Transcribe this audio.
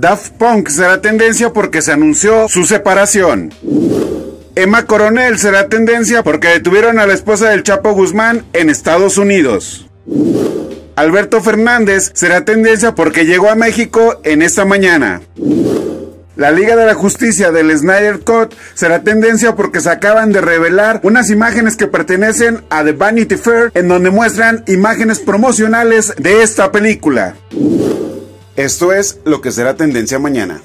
Daft Punk será tendencia porque se anunció su separación. Emma Coronel será tendencia porque detuvieron a la esposa del Chapo Guzmán en Estados Unidos. Alberto Fernández será tendencia porque llegó a México en esta mañana. La Liga de la Justicia del Snyder Cut será tendencia porque se acaban de revelar unas imágenes que pertenecen a The Vanity Fair en donde muestran imágenes promocionales de esta película. Esto es lo que será tendencia mañana.